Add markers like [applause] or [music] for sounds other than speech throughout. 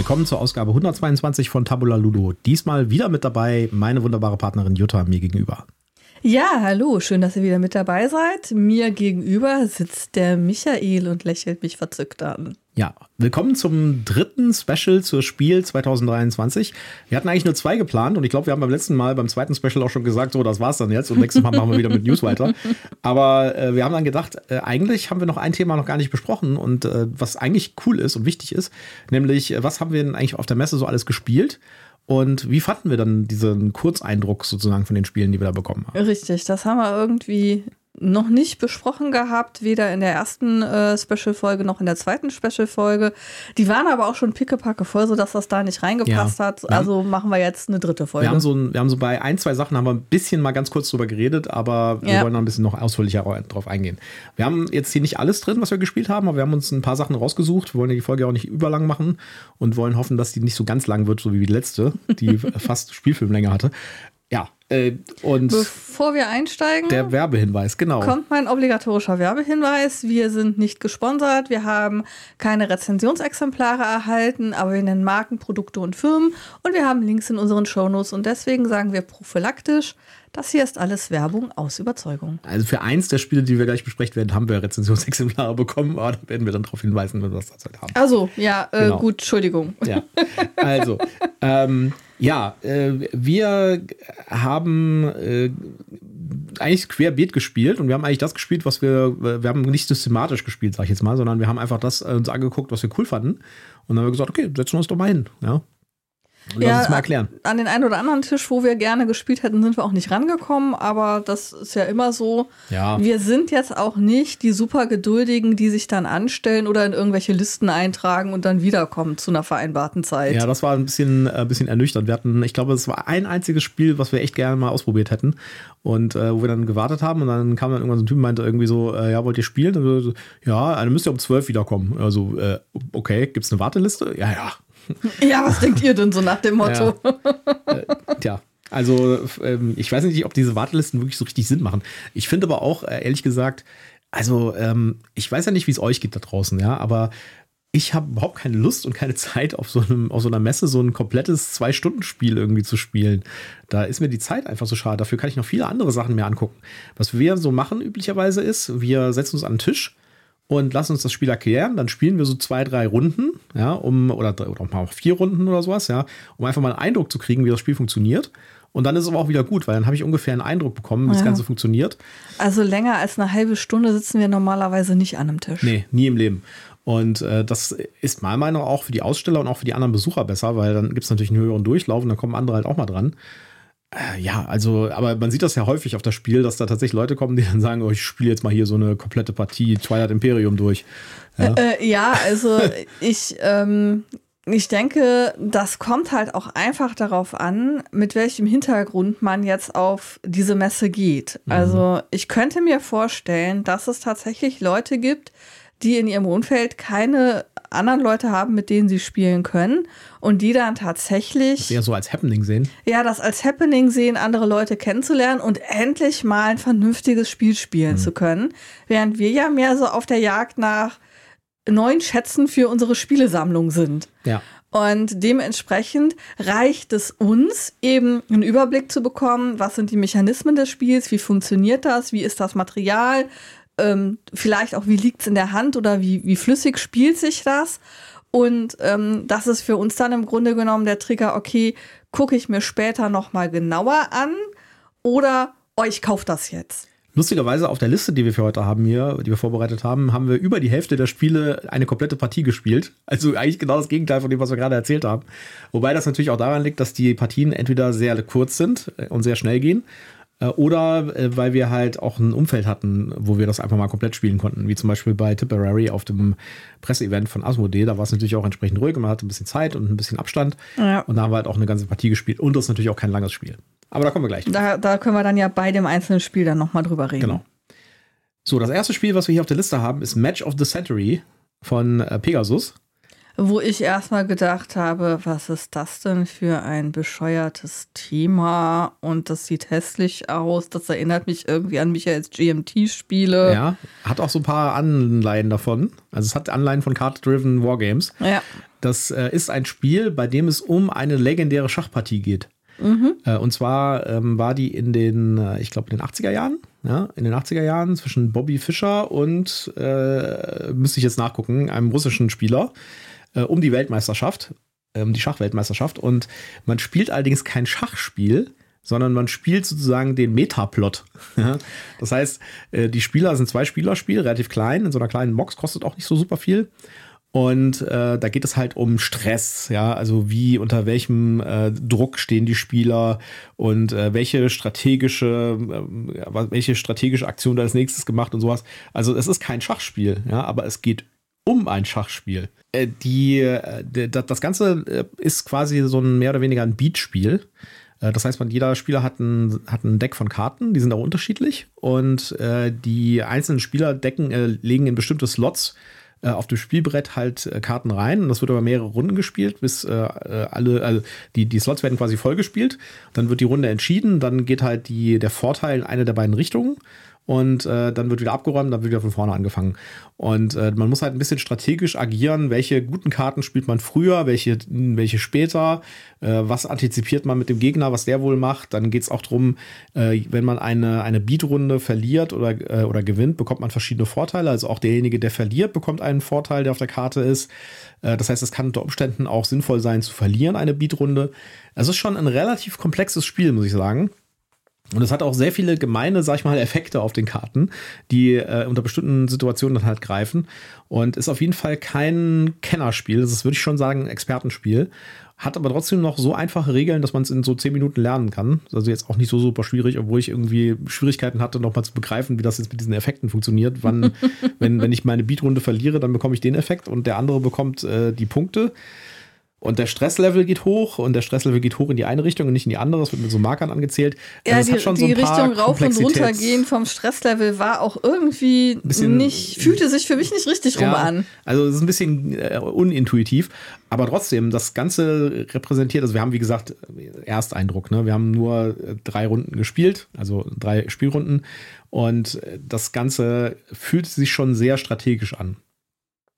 Willkommen zur Ausgabe 122 von Tabula Ludo. Diesmal wieder mit dabei meine wunderbare Partnerin Jutta mir gegenüber. Ja, hallo, schön, dass ihr wieder mit dabei seid. Mir gegenüber sitzt der Michael und lächelt mich verzückt an. Ja, willkommen zum dritten Special zur Spiel 2023. Wir hatten eigentlich nur zwei geplant und ich glaube, wir haben beim letzten Mal, beim zweiten Special auch schon gesagt, so, das war's dann jetzt und nächstes Mal machen wir wieder mit News weiter. Aber äh, wir haben dann gedacht, äh, eigentlich haben wir noch ein Thema noch gar nicht besprochen und äh, was eigentlich cool ist und wichtig ist, nämlich, äh, was haben wir denn eigentlich auf der Messe so alles gespielt? Und wie fanden wir dann diesen Kurzeindruck sozusagen von den Spielen, die wir da bekommen haben? Richtig, das haben wir irgendwie noch nicht besprochen gehabt, weder in der ersten äh, Special-Folge noch in der zweiten Special-Folge. Die waren aber auch schon pickepacke voll, sodass das da nicht reingepasst ja. hat. Also machen wir jetzt eine dritte Folge. Wir haben, so ein, wir haben so bei ein, zwei Sachen haben wir ein bisschen mal ganz kurz drüber geredet, aber wir ja. wollen noch ein bisschen noch ausführlicher drauf eingehen. Wir haben jetzt hier nicht alles drin, was wir gespielt haben, aber wir haben uns ein paar Sachen rausgesucht. Wir wollen ja die Folge auch nicht überlang machen und wollen hoffen, dass die nicht so ganz lang wird, so wie die letzte, die [laughs] fast Spielfilmlänge hatte. Ja, äh, und bevor wir einsteigen, der Werbehinweis, genau. Kommt mein obligatorischer Werbehinweis. Wir sind nicht gesponsert, wir haben keine Rezensionsexemplare erhalten, aber wir nennen Marken, Produkte und Firmen und wir haben Links in unseren Shownotes und deswegen sagen wir prophylaktisch, das hier ist alles Werbung aus Überzeugung. Also für eins der Spiele, die wir gleich besprechen werden, haben wir Rezensionsexemplare bekommen, aber da werden wir dann darauf hinweisen, wenn wir das derzeit haben. Also, ja, äh, genau. gut, Entschuldigung. Ja, also, ähm, ja, äh, wir haben äh, eigentlich querbeet gespielt und wir haben eigentlich das gespielt, was wir, wir haben nicht systematisch gespielt, sag ich jetzt mal, sondern wir haben einfach das äh, uns angeguckt, was wir cool fanden. Und dann haben wir gesagt, okay, setzen wir uns doch mal hin. Ja, und ja, lass uns mal erklären. An den einen oder anderen Tisch, wo wir gerne gespielt hätten, sind wir auch nicht rangekommen, aber das ist ja immer so. Ja. Wir sind jetzt auch nicht die super Geduldigen, die sich dann anstellen oder in irgendwelche Listen eintragen und dann wiederkommen zu einer vereinbarten Zeit. Ja, das war ein bisschen, ein äh, bisschen ernüchternd. Wir hatten, ich glaube, es war ein einziges Spiel, was wir echt gerne mal ausprobiert hätten. Und äh, wo wir dann gewartet haben und dann kam dann irgendwann so ein Typ und meinte irgendwie so, äh, ja, wollt ihr spielen? Und so, ja, dann müsst ihr um zwölf wiederkommen. Also, äh, okay, gibt es eine Warteliste? Ja, ja, ja, was denkt ihr denn so nach dem Motto? Ja. Äh, tja. Also, ähm, ich weiß nicht, ob diese Wartelisten wirklich so richtig Sinn machen. Ich finde aber auch, äh, ehrlich gesagt, also, ähm, ich weiß ja nicht, wie es euch geht da draußen, ja, aber ich habe überhaupt keine Lust und keine Zeit, auf so, einem, auf so einer Messe so ein komplettes Zwei-Stunden-Spiel irgendwie zu spielen. Da ist mir die Zeit einfach so schade. Dafür kann ich noch viele andere Sachen mehr angucken. Was wir so machen üblicherweise ist, wir setzen uns an den Tisch und lassen uns das Spiel erklären. Dann spielen wir so zwei, drei Runden, ja, um, oder, oder mal vier Runden oder sowas, ja, um einfach mal einen Eindruck zu kriegen, wie das Spiel funktioniert. Und dann ist es aber auch wieder gut, weil dann habe ich ungefähr einen Eindruck bekommen, wie ja. das Ganze funktioniert. Also länger als eine halbe Stunde sitzen wir normalerweise nicht an einem Tisch. Nee, nie im Leben. Und äh, das ist meiner Meinung nach auch für die Aussteller und auch für die anderen Besucher besser, weil dann gibt es natürlich einen höheren Durchlauf und dann kommen andere halt auch mal dran. Äh, ja, also, aber man sieht das ja häufig auf das Spiel, dass da tatsächlich Leute kommen, die dann sagen, oh, ich spiele jetzt mal hier so eine komplette Partie Twilight Imperium durch. Ja, äh, ja also ich, ähm, ich denke, das kommt halt auch einfach darauf an, mit welchem Hintergrund man jetzt auf diese Messe geht. Mhm. Also ich könnte mir vorstellen, dass es tatsächlich Leute gibt, die in ihrem Umfeld keine anderen Leute haben, mit denen sie spielen können und die dann tatsächlich. Das eher so als Happening sehen. Ja, das als Happening sehen, andere Leute kennenzulernen und endlich mal ein vernünftiges Spiel spielen mhm. zu können. Während wir ja mehr so auf der Jagd nach neuen Schätzen für unsere Spielesammlung sind. Ja. Und dementsprechend reicht es uns, eben einen Überblick zu bekommen, was sind die Mechanismen des Spiels, wie funktioniert das, wie ist das Material, ähm, vielleicht auch, wie liegt es in der Hand oder wie, wie flüssig spielt sich das. Und ähm, das ist für uns dann im Grunde genommen der Trigger, okay, gucke ich mir später nochmal genauer an oder oh, ich kaufe das jetzt. Lustigerweise auf der Liste, die wir für heute haben hier, die wir vorbereitet haben, haben wir über die Hälfte der Spiele eine komplette Partie gespielt. Also eigentlich genau das Gegenteil von dem, was wir gerade erzählt haben. Wobei das natürlich auch daran liegt, dass die Partien entweder sehr kurz sind und sehr schnell gehen oder äh, weil wir halt auch ein Umfeld hatten, wo wir das einfach mal komplett spielen konnten, wie zum Beispiel bei Tipperary auf dem Presseevent von Asmodee. Da war es natürlich auch entsprechend ruhig und man hatte ein bisschen Zeit und ein bisschen Abstand. Ja. Und da haben wir halt auch eine ganze Partie gespielt und das ist natürlich auch kein langes Spiel. Aber da kommen wir gleich. Da, da können wir dann ja bei dem einzelnen Spiel dann nochmal drüber reden. Genau. So, das erste Spiel, was wir hier auf der Liste haben, ist Match of the Century von äh, Pegasus wo ich erstmal gedacht habe, was ist das denn für ein bescheuertes Thema und das sieht hässlich aus. Das erinnert mich irgendwie an Michaels GMT-Spiele. Ja, hat auch so ein paar Anleihen davon. Also es hat Anleihen von Card-Driven Wargames. Ja. Das äh, ist ein Spiel, bei dem es um eine legendäre Schachpartie geht. Mhm. Äh, und zwar ähm, war die in den, äh, ich glaube, in den 80er Jahren. Ja, in den 80er Jahren zwischen Bobby Fischer und, äh, müsste ich jetzt nachgucken, einem russischen Spieler äh, um die Weltmeisterschaft, ähm, die Schachweltmeisterschaft. Und man spielt allerdings kein Schachspiel, sondern man spielt sozusagen den Metaplot. [laughs] das heißt, äh, die Spieler sind zwei Spielerspiel, relativ klein, in so einer kleinen Box, kostet auch nicht so super viel. Und äh, da geht es halt um Stress, ja, also wie, unter welchem äh, Druck stehen die Spieler und äh, welche strategische, äh, welche strategische Aktion da als nächstes gemacht und sowas. Also es ist kein Schachspiel, ja, aber es geht um ein Schachspiel. Äh, die, äh, das Ganze äh, ist quasi so ein mehr oder weniger ein Beatspiel. Das heißt, man, jeder Spieler hat ein, hat ein Deck von Karten, die sind auch unterschiedlich. Und die einzelnen Spieler decken, legen in bestimmte Slots auf dem Spielbrett halt Karten rein. Und das wird über mehrere Runden gespielt, bis alle, also die, die Slots werden quasi vollgespielt. Dann wird die Runde entschieden, dann geht halt die, der Vorteil in eine der beiden Richtungen und äh, dann wird wieder abgeräumt, dann wird wieder von vorne angefangen. Und äh, man muss halt ein bisschen strategisch agieren, welche guten Karten spielt man früher, welche, welche später, äh, was antizipiert man mit dem Gegner, was der wohl macht. Dann geht es auch darum, äh, wenn man eine, eine Beat-Runde verliert oder, äh, oder gewinnt, bekommt man verschiedene Vorteile. Also auch derjenige, der verliert, bekommt einen Vorteil, der auf der Karte ist. Äh, das heißt, es kann unter Umständen auch sinnvoll sein, zu verlieren, eine Beat-Runde. Es ist schon ein relativ komplexes Spiel, muss ich sagen. Und es hat auch sehr viele gemeine, sag ich mal, Effekte auf den Karten, die äh, unter bestimmten Situationen dann halt greifen. Und ist auf jeden Fall kein Kennerspiel. Das ist, würde ich schon sagen, ein Expertenspiel. Hat aber trotzdem noch so einfache Regeln, dass man es in so zehn Minuten lernen kann. Also jetzt auch nicht so super schwierig, obwohl ich irgendwie Schwierigkeiten hatte, nochmal zu begreifen, wie das jetzt mit diesen Effekten funktioniert. Wann, [laughs] wenn, wenn ich meine Beatrunde verliere, dann bekomme ich den Effekt und der andere bekommt äh, die Punkte. Und der Stresslevel geht hoch und der Stresslevel geht hoch in die eine Richtung und nicht in die andere. Das wird mit so Markern angezählt. Ja, also die, die so Richtung rauf und runter gehen vom Stresslevel war auch irgendwie nicht, fühlte sich für mich nicht richtig ja, rum an. Also es ist ein bisschen äh, unintuitiv, aber trotzdem, das Ganze repräsentiert, also wir haben wie gesagt Ersteindruck, ne? Wir haben nur äh, drei Runden gespielt, also drei Spielrunden und äh, das Ganze fühlt sich schon sehr strategisch an.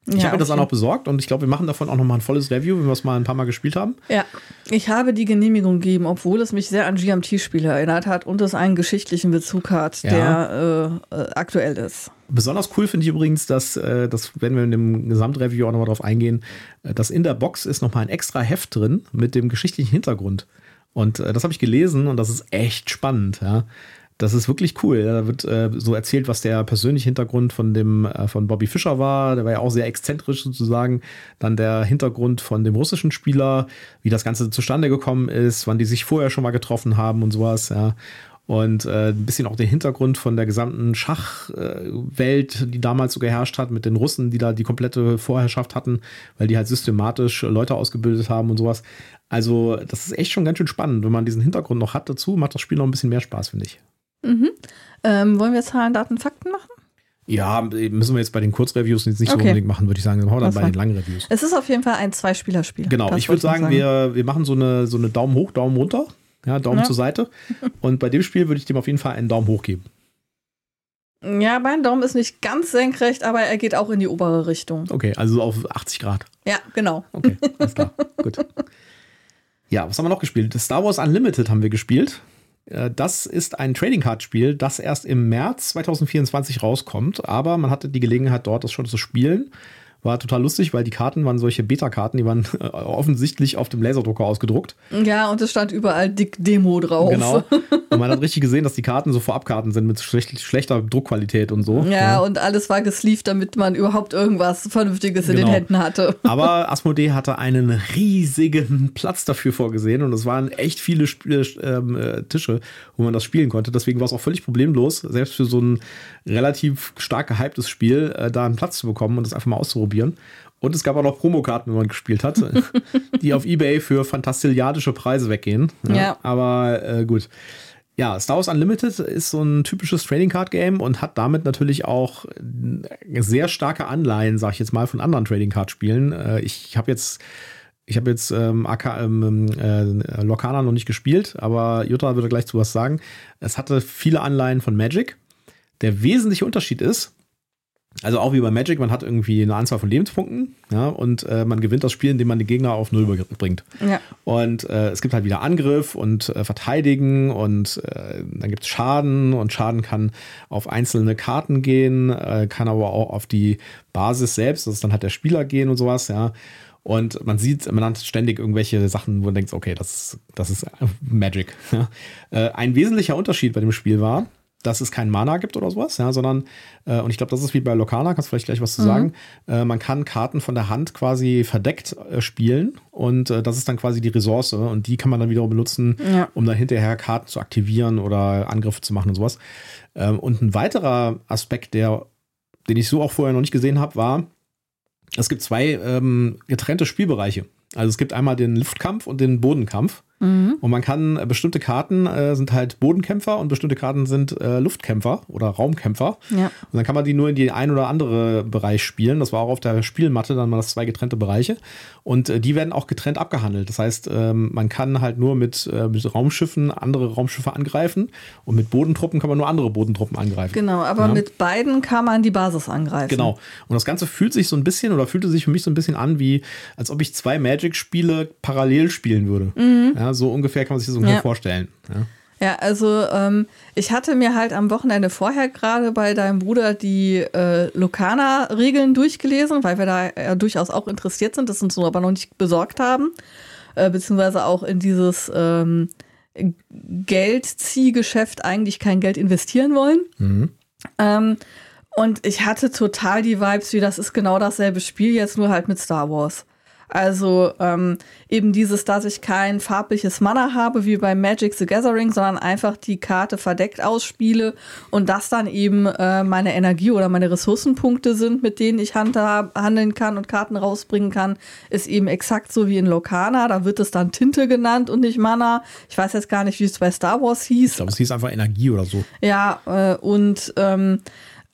Ich ja, habe mir das auch noch besorgt und ich glaube, wir machen davon auch noch mal ein volles Review, wenn wir es mal ein paar Mal gespielt haben. Ja, ich habe die Genehmigung gegeben, obwohl es mich sehr an GMT-Spiele erinnert hat und es einen geschichtlichen Bezug hat, ja. der äh, äh, aktuell ist. Besonders cool finde ich übrigens, dass, äh, das werden wir in dem Gesamtreview auch noch mal drauf eingehen, äh, dass in der Box ist noch mal ein extra Heft drin mit dem geschichtlichen Hintergrund. Und äh, das habe ich gelesen und das ist echt spannend, ja. Das ist wirklich cool. Da wird äh, so erzählt, was der persönliche Hintergrund von dem äh, von Bobby Fischer war. Der war ja auch sehr exzentrisch sozusagen. Dann der Hintergrund von dem russischen Spieler, wie das Ganze zustande gekommen ist, wann die sich vorher schon mal getroffen haben und sowas. Ja. Und äh, ein bisschen auch den Hintergrund von der gesamten Schachwelt, die damals so geherrscht hat, mit den Russen, die da die komplette Vorherrschaft hatten, weil die halt systematisch Leute ausgebildet haben und sowas. Also, das ist echt schon ganz schön spannend. Wenn man diesen Hintergrund noch hat dazu, macht das Spiel noch ein bisschen mehr Spaß, finde ich. Mhm. Ähm, wollen wir Zahlen, Daten, Fakten machen? Ja, müssen wir jetzt bei den Kurzreviews nicht okay. so unbedingt machen, würde ich sagen. Dann hauen wir dann bei den langen Reviews. Es ist auf jeden Fall ein Zwei-Spieler-Spiel. Genau, ich würde sagen, sagen, Wir, wir machen so eine, so eine Daumen hoch, Daumen runter. Ja, Daumen ja. zur Seite. Und bei dem Spiel würde ich dem auf jeden Fall einen Daumen hoch geben. Ja, mein Daumen ist nicht ganz senkrecht, aber er geht auch in die obere Richtung. Okay, also auf 80 Grad. Ja, genau. Okay, alles klar. Gut. Ja, was haben wir noch gespielt? Star Wars Unlimited haben wir gespielt. Äh, das ist ein Trading Card Spiel, das erst im März 2024 rauskommt, aber man hatte die Gelegenheit, dort das schon zu spielen. War total lustig, weil die Karten waren solche Beta-Karten, die waren [laughs] äh, offensichtlich auf dem Laserdrucker ausgedruckt. Ja, und es stand überall dick Demo drauf. Genau. [laughs] Und man hat richtig gesehen, dass die Karten so Vorabkarten sind mit schlecht, schlechter Druckqualität und so. Ja, ja, und alles war gesleeved, damit man überhaupt irgendwas Vernünftiges in genau. den Händen hatte. [laughs] Aber Asmodee hatte einen riesigen Platz dafür vorgesehen und es waren echt viele Sp ähm, äh, Tische, wo man das spielen konnte. Deswegen war es auch völlig problemlos, selbst für so ein relativ stark gehyptes Spiel, äh, da einen Platz zu bekommen und das einfach mal auszuprobieren. Und es gab auch noch Promokarten, wenn man gespielt hat, [laughs] die auf Ebay für fantastilliardische Preise weggehen. Ja, ja. Aber äh, gut. Ja, Star Wars Unlimited ist so ein typisches Trading Card Game und hat damit natürlich auch sehr starke Anleihen, sag ich jetzt mal, von anderen Trading Card Spielen. Äh, ich habe jetzt ich habe jetzt ähm, AK, ähm, äh, Locana noch nicht gespielt, aber Jutta würde gleich zu was sagen. Es hatte viele Anleihen von Magic. Der wesentliche Unterschied ist, Also auch wie bei Magic, man hat irgendwie eine Anzahl von Lebenspunkten, ja, und äh, man gewinnt das Spiel, indem man den Gegner auf Null bringt. Ja. Und äh, es gibt halt wieder Angriff und äh, Verteidigen und äh, dann gibt es Schaden und Schaden kann auf einzelne Karten gehen, äh, kann aber auch auf die Basis selbst, das ist dann halt der Spieler gehen und sowas, ja. Und man sieht, man hat ständig irgendwelche Sachen, wo man denkt, okay, das, das ist Magic. Ja. Äh, ein wesentlicher Unterschied bei dem Spiel war, dass es keinen Mana gibt oder sowas, ja, sondern, äh, und ich glaube, das ist wie bei Lokana, kannst du vielleicht gleich was zu sagen, äh, man kann Karten von der Hand quasi verdeckt äh, spielen und äh, das ist dann quasi die Ressource und die kann man dann wiederum benutzen, Ja. um dann hinterher Karten zu aktivieren oder Angriffe zu machen und sowas. Ähm, und ein weiterer Aspekt, der, den ich so auch vorher noch nicht gesehen habe, war, es gibt zwei ähm, getrennte Spielbereiche. Also es gibt einmal den Luftkampf und den Bodenkampf. Mhm. Und man kann äh, bestimmte Karten äh, sind halt Bodenkämpfer und bestimmte Karten sind äh, Luftkämpfer oder Raumkämpfer. Ja. Und dann kann man die nur in die ein oder andere Bereich spielen. Das war auch auf der Spielmatte dann mal das zwei getrennte Bereiche. Und äh, die werden auch getrennt abgehandelt. Das heißt, ähm, man kann halt nur mit, äh, mit Raumschiffen andere Raumschiffe angreifen und mit Bodentruppen kann man nur andere Bodentruppen angreifen. Genau, aber Ja. mit beiden kann man die Basis angreifen. Genau. Und das Ganze fühlt sich so ein bisschen oder fühlte sich für mich so ein bisschen an, wie als ob ich zwei Magic-Spiele parallel spielen würde. Ja, so ungefähr kann man sich das ungefähr Ja. vorstellen. Ja. Ja, also ähm, ich hatte mir halt am Wochenende vorher gerade bei deinem Bruder die äh, Lokana-Regeln durchgelesen, weil wir da ja durchaus auch interessiert sind, das uns aber noch nicht besorgt haben. Äh, beziehungsweise auch in dieses ähm, Geldziehgeschäft eigentlich kein Geld investieren wollen. Ähm, und ich hatte total die Vibes, wie das ist genau dasselbe Spiel, jetzt nur halt mit Star Wars. Also ähm, eben dieses, dass ich kein farbliches Mana habe wie bei Magic the Gathering, sondern einfach die Karte verdeckt ausspiele und das dann eben äh, meine Energie oder meine Ressourcenpunkte sind, mit denen ich handeln kann und Karten rausbringen kann, ist eben exakt so wie in Lokana. Da wird es dann Tinte genannt und nicht Mana. Ich weiß jetzt gar nicht, wie es bei Star Wars hieß. Ich glaube, es hieß einfach Energie oder so. Ja, äh, und ähm,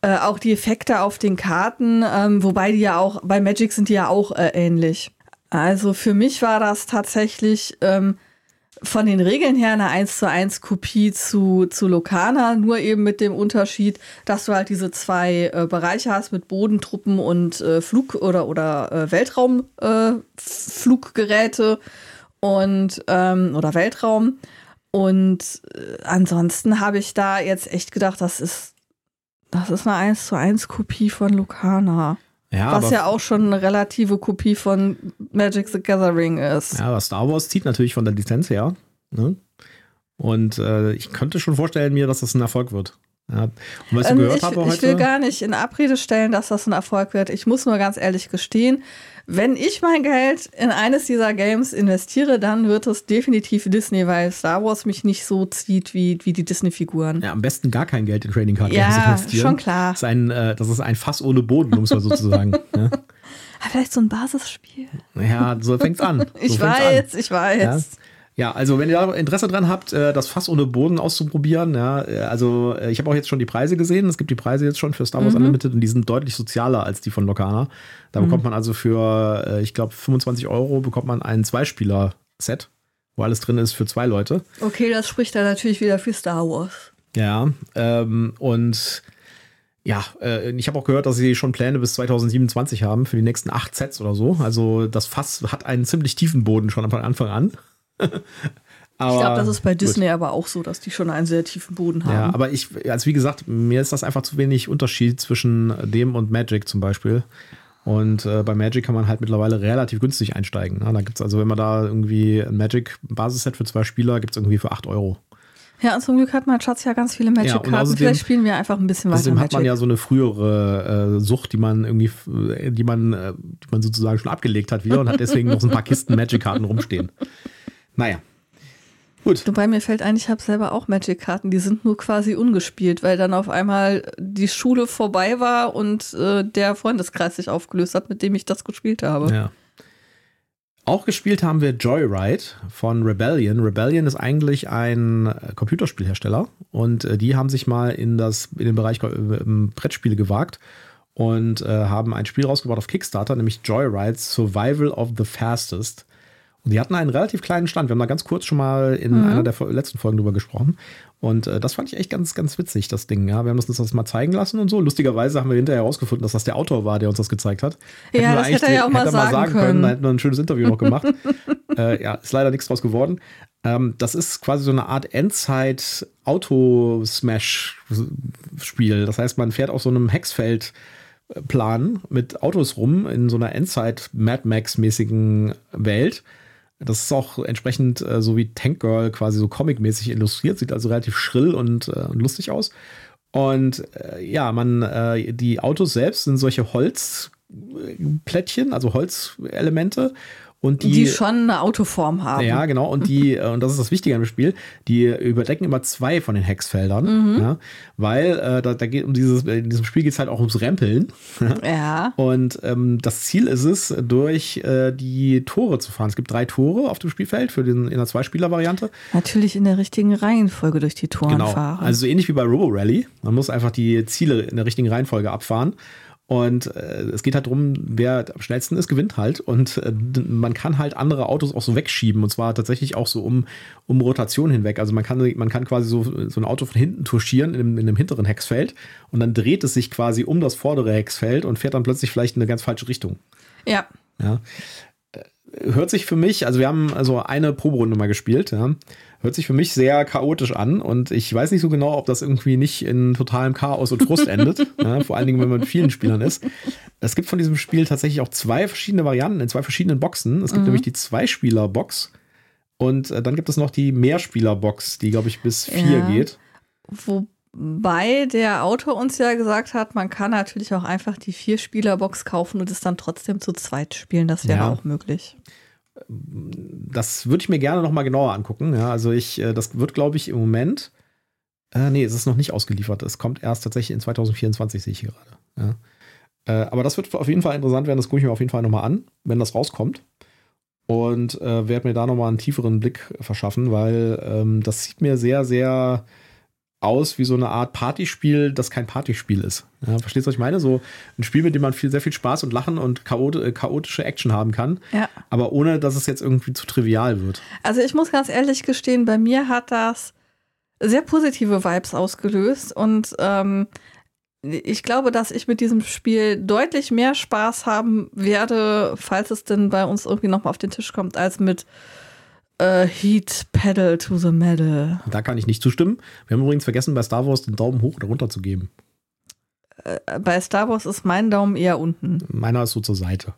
äh, auch die Effekte auf den Karten, ähm, wobei die ja auch, bei Magic sind die ja auch äh, ähnlich. Also für mich war das tatsächlich ähm, von den Regeln her eine 1 zu 1 Kopie zu, zu Lokana, nur eben mit dem Unterschied, dass du halt diese zwei äh, Bereiche hast mit Bodentruppen und äh, Flug- oder, oder äh, Weltraumfluggeräte äh, und ähm, oder Weltraum. Und äh, ansonsten habe ich da jetzt echt gedacht, das ist, das ist eine 1 zu 1 Kopie von Lokana. Ja, was ja auch schon eine relative Kopie von Magic the Gathering ist. ja, aber Star Wars zieht natürlich von der Lizenz her. Ne? Und äh, ich könnte schon vorstellen mir, dass das ein Erfolg wird. Ja. Und was ich Ähm, gehört ich, habe ich will heute. gar nicht in Abrede stellen, dass das ein Erfolg wird. Ich muss nur ganz ehrlich gestehen, wenn ich mein Geld in eines dieser Games investiere, dann wird es definitiv Disney, weil Star Wars mich nicht so zieht wie, wie die Disney-Figuren. Ja, am besten gar kein Geld in Trading Card Games Ja, investieren. schon klar. Das ist ein, äh, das ist ein Fass ohne Boden, um es mal so zu sagen. [laughs] Ja, vielleicht so ein Basisspiel. ja so fängt's an. [laughs] So Ich fängt's an. weiß, ich weiß. Ja. Also wenn ihr da Interesse dran habt, äh, das Fass ohne Boden auszuprobieren, ja, äh, also äh, ich habe auch jetzt schon die Preise gesehen. Es gibt die Preise jetzt schon für Star Mhm. Wars Unlimited und die sind deutlich sozialer als die von Lokana. Da bekommt man also für, ich glaube, 25 Euro bekommt man ein Zweispieler-Set, wo alles drin ist für zwei Leute. Okay, das spricht dann natürlich wieder für Star Wars. Ja, ähm, und ja, äh, ich habe auch gehört, dass sie schon Pläne bis 2027 haben für die nächsten acht Sets oder so. Also das Fass hat einen ziemlich tiefen Boden schon von Anfang an. Aber, Ich glaube, das ist bei gut. Disney aber auch so, dass die schon einen sehr tiefen Boden haben. Ja, aber ich, also wie gesagt, mir ist das einfach zu wenig Unterschied zwischen dem und Magic zum Beispiel. Und äh, bei Magic kann man halt mittlerweile relativ günstig einsteigen. Ne? Da gibt es also, wenn man da irgendwie ein Magic-Basisset für zwei Spieler, gibt es irgendwie für 8 Euro. Ja, und zum Glück hat mein Schatz ja ganz viele Magic-Karten. außerdem- Vielleicht spielen wir einfach ein bisschen weiter Außerdem hat man ja so eine frühere äh, Sucht, die man irgendwie, äh, die man, äh, die man sozusagen schon abgelegt hat wieder und hat deswegen noch so ein paar Kisten Magic-Karten rumstehen. Naja. Gut. Wobei mir fällt ein, ich habe selber auch Magic-Karten, die sind nur quasi ungespielt, weil dann auf einmal die Schule vorbei war und äh, der Freundeskreis sich aufgelöst hat, mit dem ich das gespielt habe. Ja. Auch gespielt haben wir Joyride von Rebellion. Rebellion ist eigentlich ein äh, Computerspielhersteller und äh, die haben sich mal in, das, in den Bereich äh, Brettspiele gewagt und äh, haben ein Spiel rausgebracht auf Kickstarter, nämlich Joyride Survival of the Fastest. Und die hatten einen relativ kleinen Stand. Wir haben da ganz kurz schon mal in mhm. einer der letzten Folgen drüber gesprochen. Und äh, das fand ich echt ganz, ganz witzig, das Ding. Ja, wir haben uns das mal zeigen lassen und so. Lustigerweise haben wir hinterher herausgefunden, dass das der Autor war, der uns das gezeigt hat. Ja, hätten das hätte er ja auch mal sagen, sagen, können. können. Da hätten wir ein schönes Interview noch gemacht. [laughs] äh, ja, ist leider nichts draus geworden. Ähm, das ist quasi so eine Art Endzeit-Auto-Smash-Spiel. Das heißt, man fährt auf so einem Hexfeld Plan mit Autos rum in so einer Endzeit Mad Max mäßigen Welt das ist auch entsprechend äh, so wie Tank Girl quasi so comicmäßig illustriert, sieht also relativ schrill und äh, lustig aus. Und äh, ja, man, äh, die Autos selbst sind solche Holzplättchen, also Holzelemente. Und die, die schon eine Autoform haben. Ja, genau. Und die, äh, und das ist das Wichtige an dem Spiel, die überdecken immer zwei von den Hexfeldern. Mhm. Ja, weil äh, da, da geht um dieses, in diesem Spiel geht es halt auch ums Rempeln. [laughs] ja. Und ähm, das Ziel ist es, durch äh, die Tore zu fahren. Es gibt drei Tore auf dem Spielfeld für den in der Zweispieler-Variante. Natürlich in der richtigen Reihenfolge durch die Tore genau. fahren. Also so ähnlich wie bei Robo Rally. Man muss einfach die Ziele in der richtigen Reihenfolge abfahren. Und äh, es geht halt darum, wer am schnellsten ist, gewinnt halt. Und äh, man kann halt andere Autos auch so wegschieben. Und zwar tatsächlich auch so um, um Rotation hinweg. Also man kann, man kann quasi so, so ein Auto von hinten touchieren in, in einem hinteren Hexfeld. Und dann dreht es sich quasi um das vordere Hexfeld und fährt dann plötzlich vielleicht in eine ganz falsche Richtung. Ja. Ja hört sich für mich, also wir haben also eine Proberunde mal gespielt, ja, hört sich für mich sehr chaotisch an und ich weiß nicht so genau, ob das irgendwie nicht in totalem Chaos und Frust endet, ja, [laughs] vor allen Dingen, wenn man mit vielen Spielern ist. Es gibt von diesem Spiel tatsächlich auch zwei verschiedene Varianten in zwei verschiedenen Boxen. Es gibt mhm. nämlich die Zwei-Spieler-Box und äh, dann gibt es noch die Mehrspieler-Box, die, glaube ich, bis vier ja. geht. Wo Wobei der Autor uns ja gesagt hat, man kann natürlich auch einfach die Vier-Spieler-Box kaufen und es dann trotzdem zu zweit spielen. Das wäre ja. auch möglich. Das würde ich mir gerne noch mal genauer angucken. Ja, also ich, äh, das wird, glaube ich, im Moment. Äh, nee, es ist noch nicht ausgeliefert. Es kommt erst tatsächlich in 2024, sehe ich gerade. Ja. Äh, aber das wird auf jeden Fall interessant werden. Das gucke ich mir auf jeden Fall noch mal an, wenn das rauskommt. Und äh, werde mir da noch mal einen tieferen Blick verschaffen, weil ähm, das sieht mir sehr, sehr aus wie so eine Art Partyspiel, das kein Partyspiel ist. Ja, verstehst du, was ich meine? So ein Spiel, mit dem man viel, sehr viel Spaß und Lachen und äh, chaotische Action haben kann, ja. aber ohne, dass es jetzt irgendwie zu trivial wird. Also ich muss ganz ehrlich gestehen, bei mir hat das sehr positive Vibes ausgelöst und ähm, ich glaube, dass ich mit diesem Spiel deutlich mehr Spaß haben werde, falls es denn bei uns irgendwie nochmal auf den Tisch kommt, als mit Uh, heat Pedal to the Metal. Da kann ich nicht zustimmen. Wir haben übrigens vergessen, bei Star Wars den Daumen hoch oder runter zu geben. Uh, bei Star Wars ist mein Daumen eher unten. Meiner ist so zur Seite.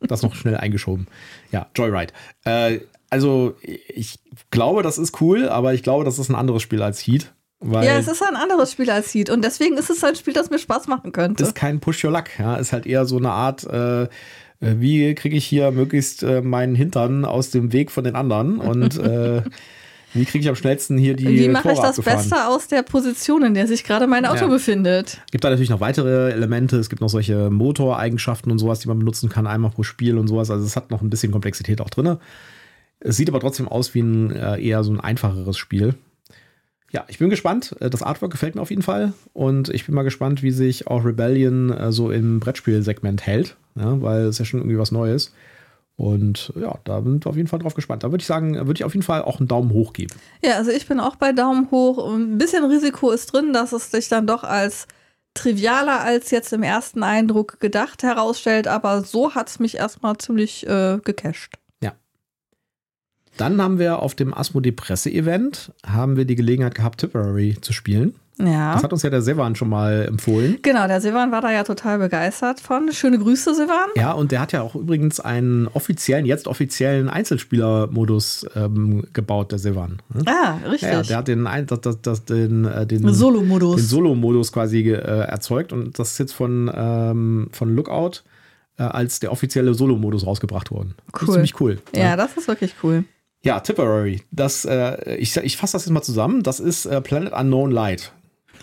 Das noch schnell eingeschoben. Ja, Joyride. Äh, also, ich glaube, das ist cool, aber ich glaube, das ist ein anderes Spiel als Heat. ja, es ist ein anderes Spiel als Heat und deswegen ist es ein Spiel, das mir Spaß machen könnte. Ist kein Push Your Luck, ja. Ist halt eher so eine Art. Äh, wie kriege ich hier möglichst äh, meinen Hintern aus dem Weg von den anderen und [laughs] äh, wie kriege ich am schnellsten hier die Wie mache ich das abgefahren? Beste aus der Position, in der sich gerade mein Auto ja. befindet? Gibt da natürlich noch weitere Elemente. Es gibt noch solche Motoreigenschaften und sowas, die man benutzen kann, einmal pro Spiel und sowas. Also es hat noch ein bisschen Komplexität auch drin. Es sieht aber trotzdem aus wie ein äh, eher so ein einfacheres Spiel ja, ich bin gespannt. Äh, das Artwork gefällt mir auf jeden Fall. Und ich bin mal gespannt, wie sich auch Rebellion äh, so im Brettspielsegment hält. Ja, weil es ja schon irgendwie was Neues. Und ja, da bin ich auf jeden Fall drauf gespannt. Da würde ich sagen, würde ich auf jeden Fall auch einen Daumen hoch geben. Ja, also ich bin auch bei Daumen hoch. Ein bisschen Risiko ist drin, dass es sich dann doch als trivialer als jetzt im ersten Eindruck gedacht herausstellt. Aber so hat es mich erstmal ziemlich äh, gecasht. Dann haben wir auf dem Asmodee Presse-Event haben wir die Gelegenheit gehabt, Tipperary zu spielen. Ja. Das hat uns ja der Sevan schon mal empfohlen. Genau, der Sevan war da ja total begeistert von. Schöne Grüße, Sevan. Ja, und der hat ja auch übrigens einen offiziellen, jetzt offiziellen Einzelspielermodus ähm, gebaut, der Sevan. Hm? Ah, richtig. Ja, der hat den, das, das, das, den, äh, den Solo-Modus den Solo quasi äh, erzeugt und das ist jetzt von, ähm, von Lookout äh, als der offizielle Solo-Modus rausgebracht worden. Cool. Das ist ziemlich cool. Ja, ja, das ist wirklich cool. Ja, Tipperary. Das, äh, ich, ich fasse das jetzt mal zusammen. Das ist äh, Planet Unknown Light. [laughs]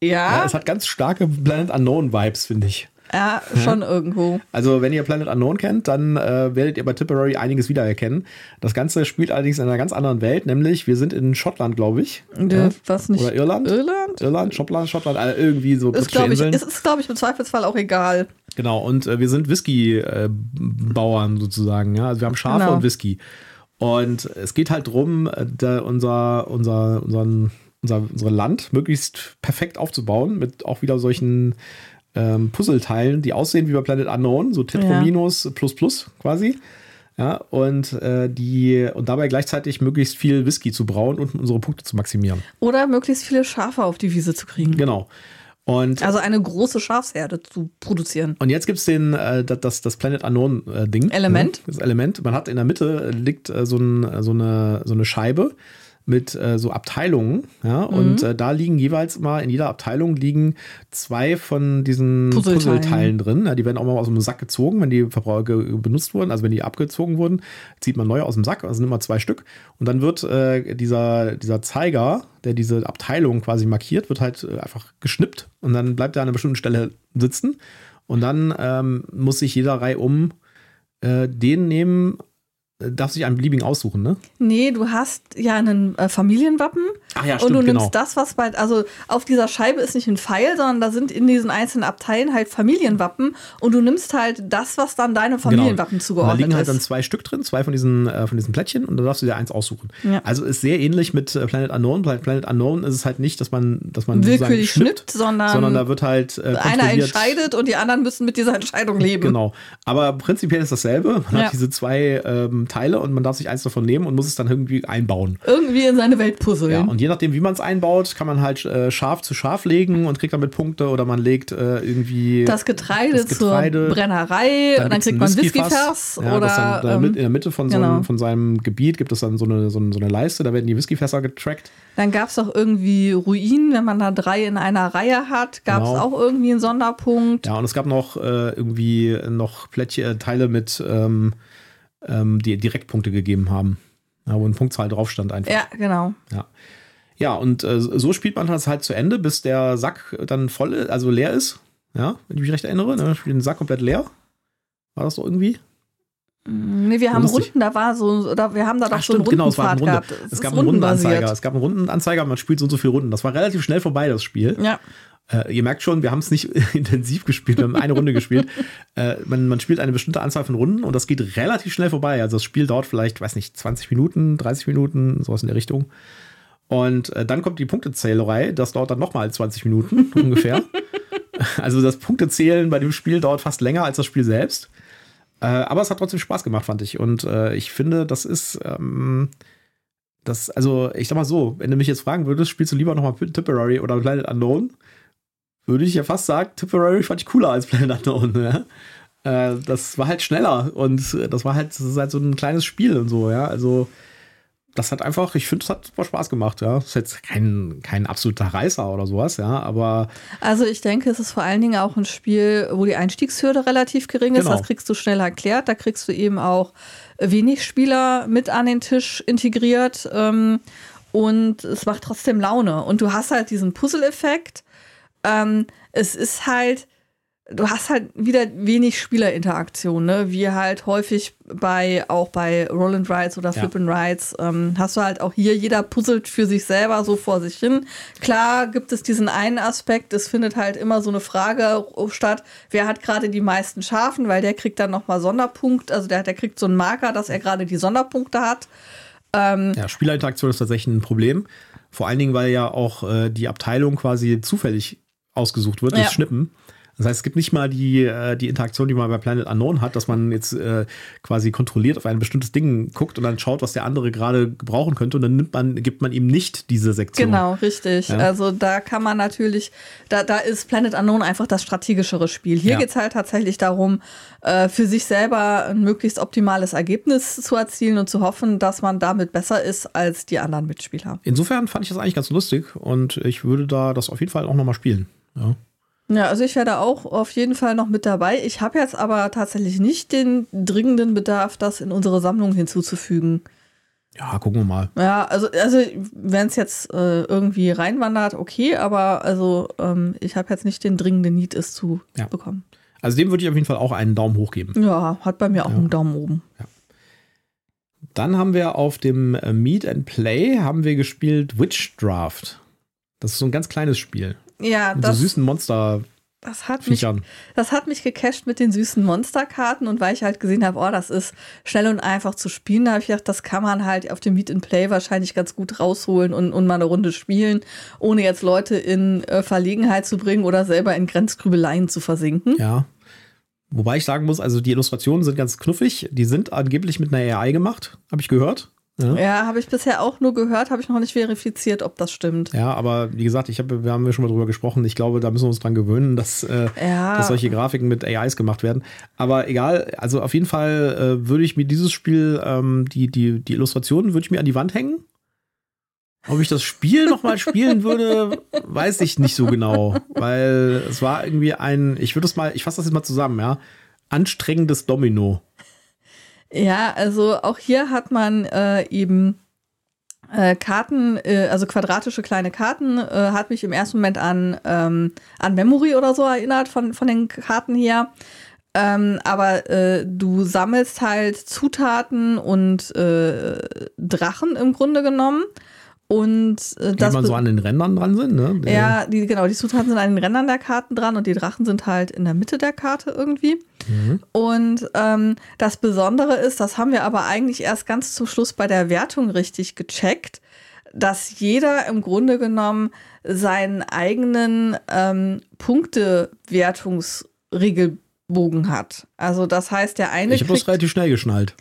ja. ja. Es hat ganz starke Planet Unknown Vibes, finde ich. Ja, schon ja. irgendwo. Also, wenn ihr Planet Unknown kennt, dann äh, werdet ihr bei Tipperary einiges wiedererkennen. Das Ganze spielt allerdings in einer ganz anderen Welt, nämlich wir sind in Schottland, glaube ich. Ja, was nicht? Oder Irland? Irland? Irland, Schottland, Schottland, also irgendwie so ist, glaube ich, ist, ist glaube ich, im Zweifelsfall auch egal. Genau, und äh, wir sind Whisky-Bauern sozusagen. Ja? Also wir haben Schafe Genau. und Whisky. Und es geht halt darum, unser, unser, unseren, unser, unser Land möglichst perfekt aufzubauen, mit auch wieder solchen ähm, Puzzleteilen, die aussehen wie bei Planet Unknown, so Tetro Ja. plus plus quasi. Ja, und äh, die und dabei gleichzeitig möglichst viel Whisky zu brauen und unsere Punkte zu maximieren. Oder möglichst viele Schafe auf die Wiese zu kriegen. Genau. Und Also eine große Schafsherde zu produzieren. Und jetzt gibt es den, äh, das- das, Planet Unknown äh. Element. Das Element. Man hat in der Mitte liegt äh, so, ein, äh, so, eine, so eine Scheibe mit äh, so Abteilungen. Ja, Mhm. und äh, da liegen jeweils mal, in jeder Abteilung liegen zwei von diesen Puzzleteilen. Puzzleteilen, drin. Ja, die werden auch mal aus dem Sack gezogen, wenn die verbrauch- ge- benutzt wurden, also wenn die abgezogen wurden, zieht man neue aus dem Sack, also sind immer zwei Stück. Und dann wird äh, dieser, dieser Zeiger, der diese Abteilung quasi markiert, wird halt äh, einfach geschnippt und dann bleibt er an einer bestimmten Stelle sitzen. Und dann ähm, muss sich jeder Reihe um äh, den nehmen, äh, darf sich einen beliebigen aussuchen, ne? Nee, du hast ja einen äh, Familienwappen Ach ja, und du stimmt, nimmst genau. das, was bei, also auf dieser Scheibe ist nicht ein Pfeil, sondern da sind in diesen einzelnen Abteilen halt Familienwappen und du nimmst halt das, was dann deinem Familienwappen Genau. Und da zugeordnet liegen halt dann ist. zwei Stück drin, zwei von diesen, äh, von diesen Plättchen und da darfst du dir eins aussuchen. Ja. Also ist sehr ähnlich mit äh, Planet Unknown. Bei Planet Unknown ist es halt nicht, dass man, dass man Willkürlich schnippt, sondern, sondern da wird halt äh, einer entscheidet und die anderen müssen mit dieser Entscheidung leben. Genau. Aber prinzipiell ist dasselbe. Man Ja. hat diese zwei ähm, Teile und man darf sich eins davon nehmen und muss es dann irgendwie einbauen. Irgendwie in seine Welt puzzeln. Ja, und je nachdem, wie man es einbaut, kann man halt äh, Schaf zu Schaf legen und kriegt damit Punkte oder man legt äh, irgendwie das Getreide, das Getreide, zur Brennerei, und dann kriegt man Whiskyfass. Ja, dann, oder da mit, in der Mitte von so, genau. von seinem Gebiet gibt es dann so eine, so eine, so eine Leiste, da werden die Whiskyfässer getrackt. dann gab es auch irgendwie Ruinen, wenn man da drei in einer Reihe hat, gab es Genau. auch irgendwie einen Sonderpunkt. Ja, und es gab noch äh, irgendwie noch Plättchen, äh, Teile mit, ähm, ähm, die Direktpunkte gegeben haben. Ja, wo eine Punktzahl drauf stand einfach. Ja, genau. Ja, und äh, so spielt man das halt zu Ende, bis der Sack dann voll ist, also leer ist. Ja, wenn ich mich recht erinnere, ne? spielt den Sack komplett leer. War das so irgendwie? Mm, Nee, wir haben Lustig. Runden, da war so, oder wir haben da doch Ach, so stimmt, genau, es war eine Runde. gehabt. Es ist gab einen Rundenanzeiger. Es gab einen Rundenanzeiger, man spielt so und so viele Runden. Das war relativ schnell vorbei, das Spiel. Ja, Äh, ihr merkt schon, wir haben es nicht [laughs] intensiv gespielt, wir haben eine Runde gespielt. [laughs] Äh, man, man spielt eine bestimmte Anzahl von Runden und das geht relativ schnell vorbei. Also das Spiel dauert vielleicht, weiß nicht, 20 Minuten, 30 Minuten, sowas in der Richtung. Und äh, dann kommt die Punktezählerei, das dauert dann nochmal 20 Minuten [laughs] ungefähr. also das Punktezählen bei dem Spiel dauert fast länger als das Spiel selbst. Äh, aber es hat trotzdem Spaß gemacht, fand ich. Und äh, ich finde, das ist, ähm, das, also ich sag mal so, wenn du mich jetzt fragen würdest, spielst du lieber nochmal Tipperary oder Planet Unknown, würde ich ja fast sagen, Tipperary fand ich cooler als Planet Unknown. Ja? Äh, das war halt schneller und das war halt, das ist halt so ein kleines Spiel und so, ja. Also das hat einfach, ich finde, es hat super Spaß gemacht, ja. Das ist jetzt kein, kein absoluter Reißer oder sowas, ja, aber also ich denke, es ist vor allen Dingen auch ein Spiel, wo die Einstiegshürde relativ gering ist. Genau. Das kriegst du schnell erklärt. Da kriegst du eben auch wenig Spieler mit an den Tisch integriert. Ähm, und es macht trotzdem Laune. Und du hast halt diesen Puzzle-Effekt. Ähm, es ist halt, du hast halt wieder wenig Spielerinteraktion, ne? Wie halt häufig bei, auch bei Roll and Rides oder Flip and Rides, ähm, hast du halt auch hier, jeder puzzelt für sich selber so vor sich hin. Klar gibt es diesen einen Aspekt, es findet halt immer so eine Frage statt, wer hat gerade die meisten Schafen, weil der kriegt dann nochmal Sonderpunkt, also der, der kriegt so einen Marker, dass er gerade die Sonderpunkte hat. ja, Spielerinteraktion ist tatsächlich ein Problem. Vor allen Dingen, weil ja auch äh, die Abteilung quasi zufällig ausgesucht wird, Ja. das Schnippen. Das heißt, es gibt nicht mal die, äh, die Interaktion, die man bei Planet Unknown hat, dass man jetzt äh, quasi kontrolliert auf ein bestimmtes Ding guckt und dann schaut, was der andere gerade gebrauchen könnte und dann nimmt man, gibt man ihm nicht diese Sektion. Genau, richtig. Ja. Also da kann man natürlich, da, da ist Planet Unknown einfach das strategischere Spiel. Hier Ja. geht's halt tatsächlich darum, äh, für sich selber ein möglichst optimales Ergebnis zu erzielen und zu hoffen, dass man damit besser ist als die anderen Mitspieler. Insofern fand ich das eigentlich ganz lustig und ich würde da das auf jeden Fall auch nochmal spielen. Ja. Ja, also ich werde auch auf jeden Fall noch mit dabei. Ich habe jetzt aber tatsächlich nicht den dringenden Bedarf, das in unsere Sammlung hinzuzufügen. ja, gucken wir mal. Ja, also, also wenn es jetzt äh, irgendwie reinwandert, okay, aber also ähm, ich habe jetzt nicht den dringenden Need, es zu Ja. bekommen. Also dem würde ich auf jeden Fall auch einen Daumen hoch geben. Ja, hat bei mir auch Ja. einen Daumen oben. Dann haben wir auf dem äh, Meet and Play haben wir gespielt Witch Draft. Das ist so ein ganz kleines Spiel. Ja, Mit so das, süßen Monster. das hat, mich, das hat mich gecasht mit den süßen Monsterkarten und weil ich halt gesehen habe, oh, das ist schnell und einfach zu spielen, da habe ich gedacht, das kann man halt auf dem Meet and Play wahrscheinlich ganz gut rausholen und, und mal eine Runde spielen, ohne jetzt Leute in äh, Verlegenheit zu bringen oder selber in Grenzgrübeleien zu versinken. Ja. Wobei ich sagen muss, also die Illustrationen sind ganz knuffig. Die sind angeblich mit einer AI gemacht, habe ich gehört. Ja, ja habe ich bisher auch nur gehört, habe ich noch nicht verifiziert, ob das stimmt. Ja, aber wie gesagt, ich hab, wir haben ja schon mal drüber gesprochen. Ich glaube, da müssen wir uns dran gewöhnen, dass, äh, ja. dass solche Grafiken mit AIs gemacht werden. Aber egal, also auf jeden Fall äh, würde ich mir dieses Spiel, ähm, die, die, die Illustrationen würde ich mir an die Wand hängen. Ob ich das Spiel nochmal spielen würde, [laughs] weiß ich nicht so genau. Weil es war irgendwie ein, ich würde es mal, ich fasse das jetzt mal zusammen, ja. Anstrengendes Domino. Ja, also auch hier hat man äh, eben äh, Karten, äh, also quadratische kleine Karten, äh, hat mich im ersten Moment an, ähm, an Memory oder so erinnert von, von den Karten hier. Ähm, aber äh, du sammelst halt Zutaten und äh, Drachen im Grunde genommen. Und äh, das. Die man so an den Rändern dran sind, ne? Ja, die, genau, die Zutaten sind an den Rändern der Karten dran und die Drachen sind halt in der Mitte der Karte irgendwie. Mhm. Und ähm, das Besondere ist, das haben wir aber eigentlich erst ganz zum Schluss bei der Wertung richtig gecheckt, dass jeder im Grunde genommen seinen eigenen ähm, Punktewertungsregelbogen hat. Also das heißt, der eine. Ich habe das relativ schnell geschnallt.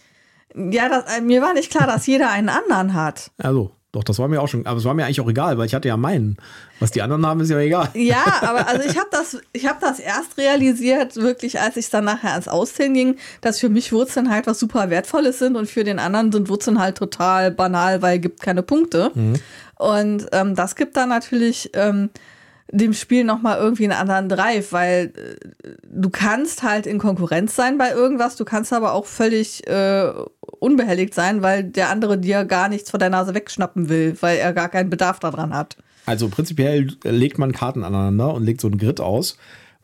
Ja, das, äh, mir war nicht klar, dass jeder einen anderen hat. Also. Doch, das war mir auch schon, aber es war mir eigentlich auch egal, weil ich hatte ja meinen. Was die anderen haben, ist ja egal. Ja, [laughs] aber also ich habe das, ich habe das erst realisiert, wirklich, als ich dann nachher ans Auszählen ging, dass für mich Wurzeln halt was super Wertvolles sind und für den anderen sind Wurzeln halt total banal, weil es gibt keine Punkte. Mhm. Und ähm, das gibt dann natürlich ähm, dem Spiel nochmal irgendwie einen anderen Drive, weil äh, du kannst halt in Konkurrenz sein bei irgendwas, du kannst aber auch völlig äh, unbehelligt sein, weil der andere dir gar nichts vor der Nase wegschnappen will, weil er gar keinen Bedarf daran hat. Also prinzipiell legt man Karten aneinander und legt so einen Grid aus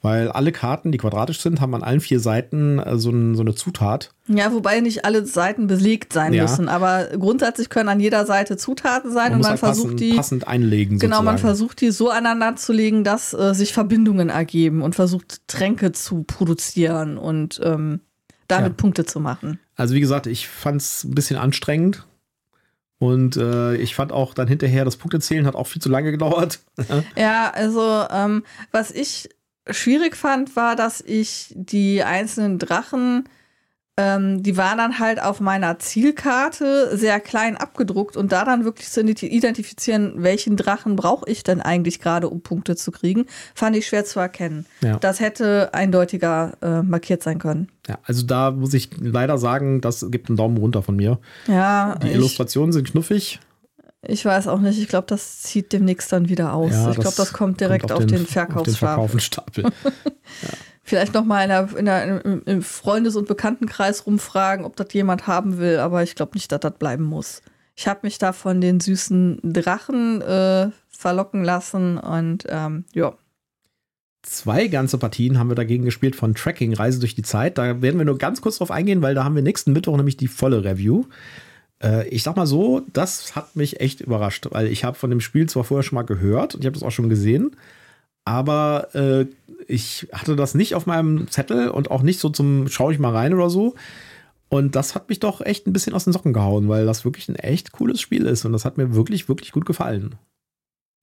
weil alle Karten, die quadratisch sind, haben an allen vier Seiten äh, so, ein, so eine Zutat. Ja, wobei nicht alle Seiten belegt sein ja. müssen, aber grundsätzlich können an jeder Seite Zutaten sein man und man halt versucht passend, die passend einlegen. Genau, sozusagen. man versucht die so aneinander zu legen, dass äh, sich Verbindungen ergeben und versucht Tränke zu produzieren und ähm, damit ja. Punkte zu machen. Also wie gesagt, ich fand es ein bisschen anstrengend. Und äh, ich fand auch dann hinterher, das Punktezählen hat auch viel zu lange gedauert. [laughs] ja, also ähm, was ich schwierig fand, war, dass ich die einzelnen Drachen, ähm, die waren dann halt auf meiner Zielkarte sehr klein abgedruckt und da dann wirklich zu identifizieren, welchen Drachen brauche ich denn eigentlich gerade, um Punkte zu kriegen, fand ich schwer zu erkennen. Ja. Das hätte eindeutiger äh, markiert sein können. Ja, also da muss ich leider sagen, das gibt einen Daumen runter von mir. Ja. Die Illustrationen sind knuffig. Ich weiß auch nicht. Ich glaube, das zieht demnächst dann wieder aus. Ja, ich glaube, das kommt direkt kommt auf, den, den Verkaufsstapel. [laughs] ja. Vielleicht noch mal in der, in der, im Freundes- und Bekanntenkreis rumfragen, ob das jemand haben will. Aber ich glaube nicht, dass das bleiben muss. Ich habe mich da von den süßen Drachen äh, verlocken lassen und ähm, ja. Zwei ganze Partien haben wir dagegen gespielt von Tracking Reise durch die Zeit. Da werden wir nur ganz kurz drauf eingehen, weil da haben wir nächsten Mittwoch nämlich die volle Review. Äh, ich sag mal so, das hat mich echt überrascht, weil ich habe von dem Spiel zwar vorher schon mal gehört und ich habe das auch schon gesehen, aber äh, ich hatte das nicht auf meinem Zettel und auch nicht so zum Schau ich mal rein oder so. Und das hat mich doch echt ein bisschen aus den Socken gehauen, weil das wirklich ein echt cooles Spiel ist und das hat mir wirklich, wirklich gut gefallen.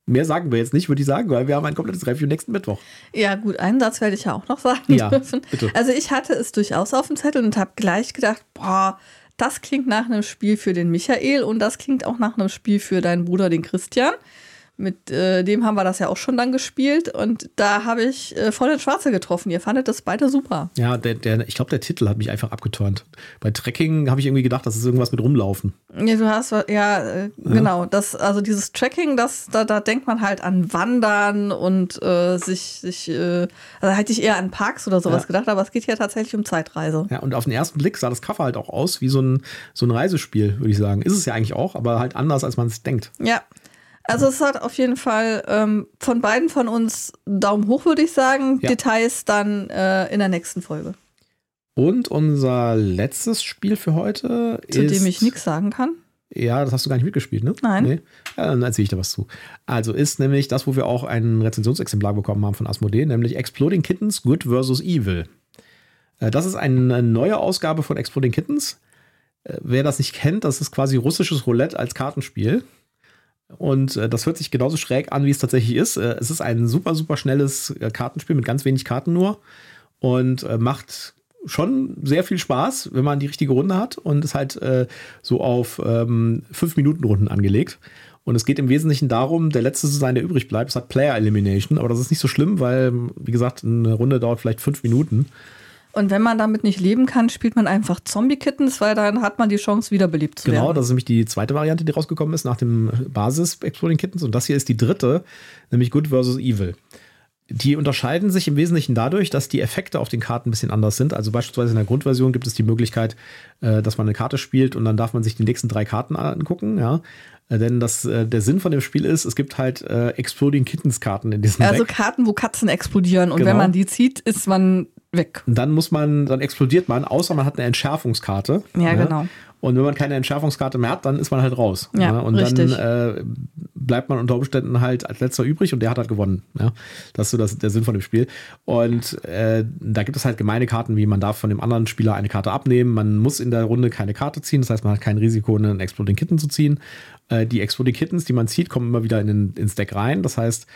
Mehr sagen wir jetzt nicht, würde ich sagen, weil wir haben ein komplettes Review nächsten Mittwoch. Ja, gut, einen Satz werde ich ja auch noch sagen ja, dürfen. Bitte. Also ich hatte es durchaus auf dem Zettel und habe gleich gedacht, boah, das klingt nach einem Spiel für den Michael und das klingt auch nach einem Spiel für deinen Bruder, den Christian. Mit äh, dem haben wir das ja auch schon dann gespielt und da habe ich äh, voll den Schwarze getroffen. Ihr fandet das beide super. Ja, der, der, ich glaube, der Titel hat mich einfach abgeturnt. Bei Tracking habe ich irgendwie gedacht, das ist irgendwas mit rumlaufen. Ja, du hast, ja, äh, ja. genau. Das, also dieses Tracking, das, da, da denkt man halt an Wandern und äh, sich, sich äh, also hätte ich eher an Parks oder sowas ja. gedacht, aber es geht ja tatsächlich um Zeitreise. Ja, und auf den ersten Blick sah das Cover halt auch aus wie so ein, so ein Reisespiel, würde ich sagen. Ist es ja eigentlich auch, aber halt anders, als man es denkt. Ja, also es hat auf jeden Fall ähm, von beiden von uns Daumen hoch, würde ich sagen. Ja. Details dann äh, in der nächsten Folge. Und unser letztes Spiel für heute Zu ist, dem ich nichts sagen kann. Ja, das hast du gar nicht mitgespielt, ne? Nein. Nee? Ja, dann erzähle ich da was zu. Also ist nämlich das, wo wir auch ein Rezensionsexemplar bekommen haben von Asmodee, nämlich Exploding Kittens Good vs. Evil. Äh, Das ist eine neue Ausgabe von Exploding Kittens. Äh, Wer das nicht kennt, das ist quasi russisches Roulette als Kartenspiel. Und äh, das hört sich genauso schräg an, wie es tatsächlich ist. Äh, Es ist ein super, super schnelles äh, Kartenspiel mit ganz wenig Karten nur und äh, macht schon sehr viel Spaß, wenn man die richtige Runde hat und ist halt äh, so auf ähm, 5-Minuten-Runden angelegt. Und es geht im Wesentlichen darum, der Letzte zu sein, der übrig bleibt. Es hat Player Elimination, aber das ist nicht so schlimm, weil, wie gesagt, eine Runde dauert vielleicht fünf Minuten. Und wenn man damit nicht leben kann, spielt man einfach Zombie-Kittens, weil dann hat man die Chance, wiederbelebt zu Genau, werden. das ist nämlich die zweite Variante, die rausgekommen ist nach dem Basis Exploding Kittens. Und das hier ist die dritte, nämlich Good vs. Evil. Die unterscheiden sich im Wesentlichen dadurch, dass die Effekte auf den Karten ein bisschen anders sind. Also beispielsweise in der Grundversion gibt es die Möglichkeit, äh, dass man eine Karte spielt und dann darf man sich die nächsten drei Karten angucken. Ja? Äh, Denn das, äh, der Sinn von dem Spiel ist, es gibt halt Exploding Kittens Karten in diesem Also Deck. Karten, wo Katzen explodieren und Genau. wenn man die zieht, ist man weg. Und dann muss man, dann explodiert man, außer man hat eine Entschärfungskarte. Ja, genau. Und wenn man keine Entschärfungskarte mehr hat, dann ist man halt raus. Ja, Und richtig. dann äh, bleibt man unter Umständen halt als letzter übrig und der hat halt gewonnen. Ja? Das ist so das, der Sinn von dem Spiel. Und äh, da gibt es halt gemeine Karten, wie man darf von dem anderen Spieler eine Karte abnehmen. Man muss in der Runde keine Karte ziehen. Das heißt, man hat kein Risiko, einen Exploding Kitten zu ziehen. Äh, die Exploding Kittens, die man zieht, kommen immer wieder in den, ins Deck rein. Das heißt,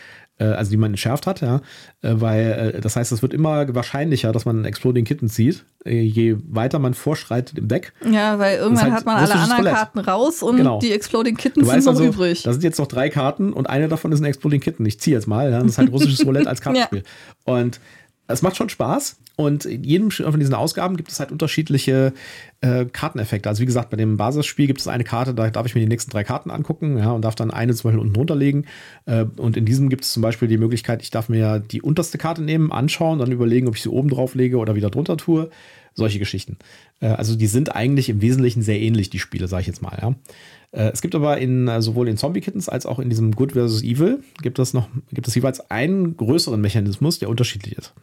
also die man entschärft hat, ja, äh, weil äh, das heißt, es wird immer wahrscheinlicher, dass man einen Exploding Kitten zieht, äh, je weiter man vorschreitet im Deck. Ja, weil irgendwann halt hat man alle anderen Roulette. Karten raus und Genau. die Exploding Du Kittens sind noch also, übrig. da sind jetzt noch drei Karten und eine davon ist ein Exploding Kitten. Ich ziehe jetzt mal, ja, das ist halt russisches Roulette als [laughs] Kartenspiel. Und es macht schon Spaß. Und in jedem von diesen Ausgaben gibt es halt unterschiedliche äh, Karteneffekte. Also wie gesagt, bei dem Basisspiel gibt es eine Karte, da darf ich mir die nächsten drei Karten angucken, ja, und darf dann eine zum Beispiel unten drunter legen. Äh, und in diesem gibt es zum Beispiel die Möglichkeit, ich darf mir die unterste Karte nehmen, anschauen, dann überlegen, ob ich sie oben drauf lege oder wieder drunter tue. Solche Geschichten. Äh, also die sind eigentlich im Wesentlichen sehr ähnlich, die Spiele, sage ich jetzt mal, ja. Äh, Es gibt aber in, äh, sowohl in Zombie Kittens als auch in diesem Good vs. Evil gibt es noch, gibt es jeweils einen größeren Mechanismus, der unterschiedlich ist.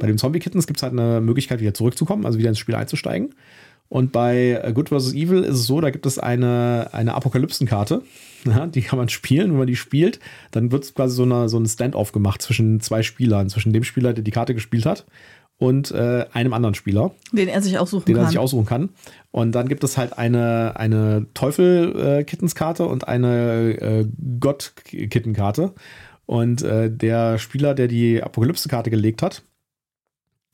Bei dem Zombie Kittens gibt es halt eine Möglichkeit, wieder zurückzukommen, also wieder ins Spiel einzusteigen. Und bei äh, Good vs. Evil ist es so, da gibt es eine, eine Apokalypsenkarte. [laughs] Ja, die kann man spielen. Wenn man die spielt, dann wird quasi so, eine, so ein Standoff gemacht zwischen zwei Spielern, zwischen dem Spieler, der die Karte gespielt hat, und äh, einem anderen Spieler den er sich aussuchen den er kann. sich aussuchen kann. Und dann gibt es halt eine, eine Teufel-Kittenskarte und eine äh, Gott-Kittenkarte. Und äh, der Spieler, der die Apokalypse-Karte gelegt hat,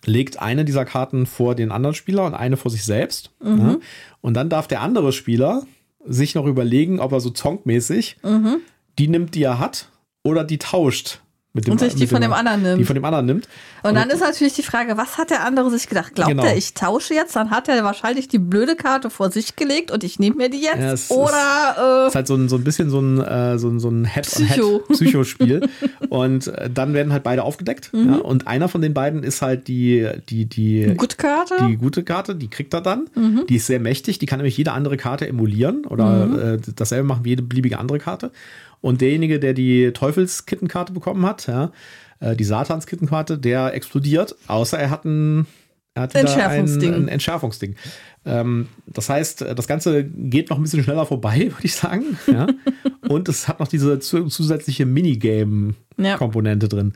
legt eine dieser Karten vor den anderen Spieler und eine vor sich selbst. Mhm. Ja? Und dann darf der andere Spieler sich noch überlegen, ob er so zonkmäßig Mhm. die nimmt, die er hat, oder die tauscht. Mit Und sich die von dem anderen nimmt. Die von dem anderen nimmt. Und dann ist natürlich die Frage, was hat der andere sich gedacht? Glaubt Genau. er, ich tausche jetzt? Dann hat er wahrscheinlich die blöde Karte vor sich gelegt und ich nehme mir die jetzt. Ja, es Oder ist halt so ein, so ein bisschen so ein, äh, so ein, so ein Psycho. [laughs] Head-on-Head-Psychospiel. und äh, dann werden halt beide aufgedeckt. Mhm. Ja, und einer von den beiden ist halt die, die, die, äh, Gutkarte? die gute Karte, die kriegt er dann. Mhm. Die ist sehr mächtig, die kann nämlich jede andere Karte emulieren oder Mhm. äh, dasselbe machen wie jede beliebige andere Karte. Und derjenige, der die Teufelskittenkarte bekommen hat, ja, äh, die Satanskittenkarte, der explodiert, außer er hat ein er hat Entschärfungsding. Ein, ein Entschärfungsding. Ähm, das heißt, äh, das Ganze geht noch ein bisschen schneller vorbei, [laughs] würde ich sagen. Ja? Und es hat noch diese zu, zusätzliche Minigame-Komponente drin.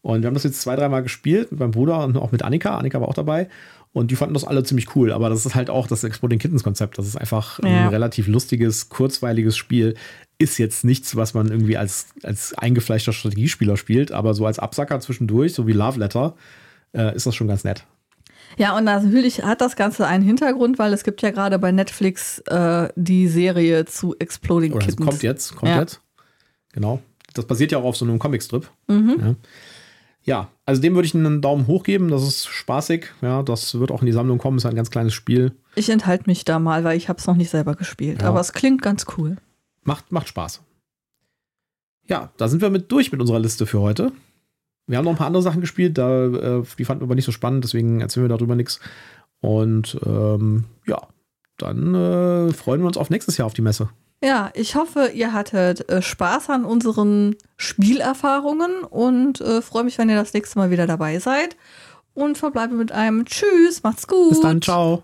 Und wir haben das jetzt zwei, dreimal gespielt mit meinem Bruder und auch mit Annika. Annika war auch dabei. Und die fanden das alle ziemlich cool. Aber das ist halt auch das Exploding Kittens Konzept. Das ist einfach Ja. ein relativ lustiges, kurzweiliges Spiel. Ist jetzt nichts, was man irgendwie als, als eingefleischter Strategiespieler spielt. Aber so als Absacker zwischendurch, so wie Love Letter, äh, ist das schon ganz nett. Ja, und natürlich hat das Ganze einen Hintergrund, weil es gibt ja gerade bei Netflix äh, die Serie zu Exploding Oder Kittens. kommt jetzt, kommt Ja. jetzt. Genau. Das basiert ja auch auf so einem Comicstrip. Mhm. Ja. Ja, also dem würde ich einen Daumen hoch geben. Das ist spaßig. Ja, das wird auch in die Sammlung kommen. Ist ein ganz kleines Spiel. Ich enthalte mich da mal, weil ich habe es noch nicht selber gespielt. Ja. Aber es klingt ganz cool. Macht, macht Spaß. Ja, da sind wir mit durch mit unserer Liste für heute. Wir haben noch ein paar andere Sachen gespielt, da, äh, die fanden wir aber nicht so spannend, deswegen erzählen wir darüber nichts. Und ähm, ja, dann äh, freuen wir uns auf nächstes Jahr auf die Messe. Ja, ich hoffe, ihr hattet äh, Spaß an unseren Spielerfahrungen und äh, freue mich, wenn ihr das nächste Mal wieder dabei seid. Und verbleibe mit einem Tschüss, macht's gut. Bis dann, ciao.